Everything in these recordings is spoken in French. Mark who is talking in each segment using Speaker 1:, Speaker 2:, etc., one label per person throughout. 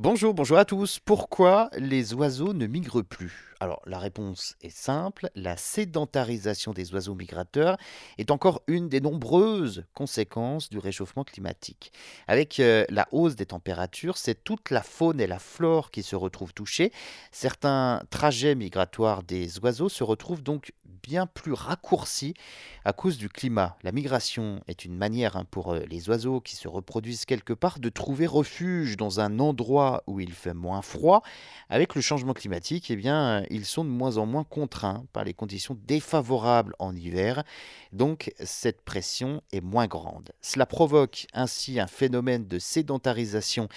Speaker 1: Bonjour, bonjour à tous. Pourquoi les oiseaux ne migrent plus? Alors la réponse est simple, la sédentarisation des oiseaux migrateurs est encore une des nombreuses conséquences du réchauffement climatique. Avec euh, la hausse des températures, c'est toute la faune et la flore qui se retrouvent touchées. Certains trajets migratoires des oiseaux se retrouvent donc bien plus raccourcis à cause du climat. La migration est une manière hein, pour euh, les oiseaux qui se reproduisent quelque part de trouver refuge dans un endroit où il fait moins froid, avec le changement climatique, eh bien, ils sont de moins en moins contraints par les conditions défavorables en hiver, donc cette pression est moins grande. Cela provoque ainsi un phénomène de sédentarisation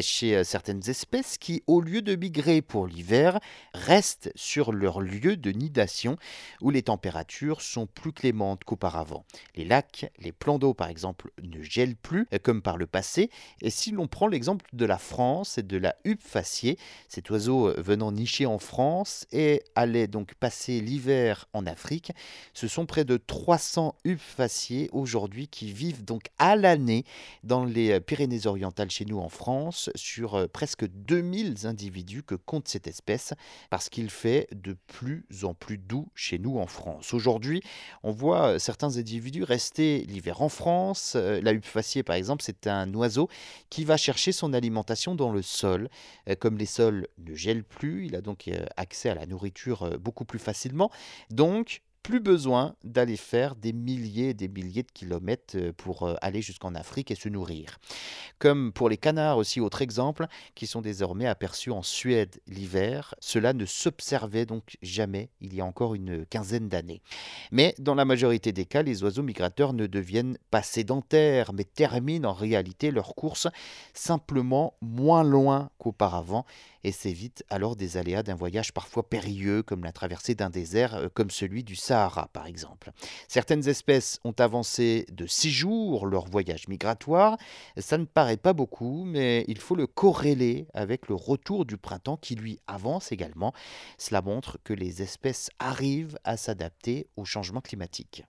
Speaker 1: chez euh, certaines espèces qui, au lieu de migrer pour l'hiver, restent sur leur lieu de nidation où les températures sont plus clémentes qu'auparavant. Les lacs, les plans d'eau par exemple, ne gèlent plus comme par le passé, et si l'on prend l'exemple de la France, c'est de la huppe faciée. Cet oiseau euh, venant nicher en France et allait donc passer l'hiver en Afrique. Ce sont près de 300 huppes faciées aujourd'hui qui vivent donc à l'année dans les euh, Pyrénées-Orientales chez nous en France sur euh, presque 2000 individus que compte cette espèce parce qu'il fait de plus en plus doux chez nous en France. Aujourd'hui, on voit certains individus rester l'hiver en France. La huppe par exemple, c'est un oiseau qui va chercher son alimentation dans le sol. Euh, comme les sols ne gèlent plus, il a donc euh, à la nourriture beaucoup plus facilement. Donc, plus besoin d'aller faire des milliers et des milliers de kilomètres pour aller jusqu'en Afrique et se nourrir. Comme pour les canards aussi, autre exemple, qui sont désormais aperçus en Suède l'hiver, cela ne s'observait donc jamais il y a encore une quinzaine d'années. Mais dans la majorité des cas, les oiseaux migrateurs ne deviennent pas sédentaires, mais terminent en réalité leur course simplement moins loin qu'auparavant et s'évitent alors des aléas d'un voyage parfois périlleux comme la traversée d'un désert euh, comme celui du Sahara par exemple. Certaines espèces ont avancé de six jours leur voyage migratoire. Ça ne paraît pas beaucoup, mais il faut le corréler avec le retour du printemps qui lui avance également. Cela montre que les espèces arrivent à s'adapter au changement climatique.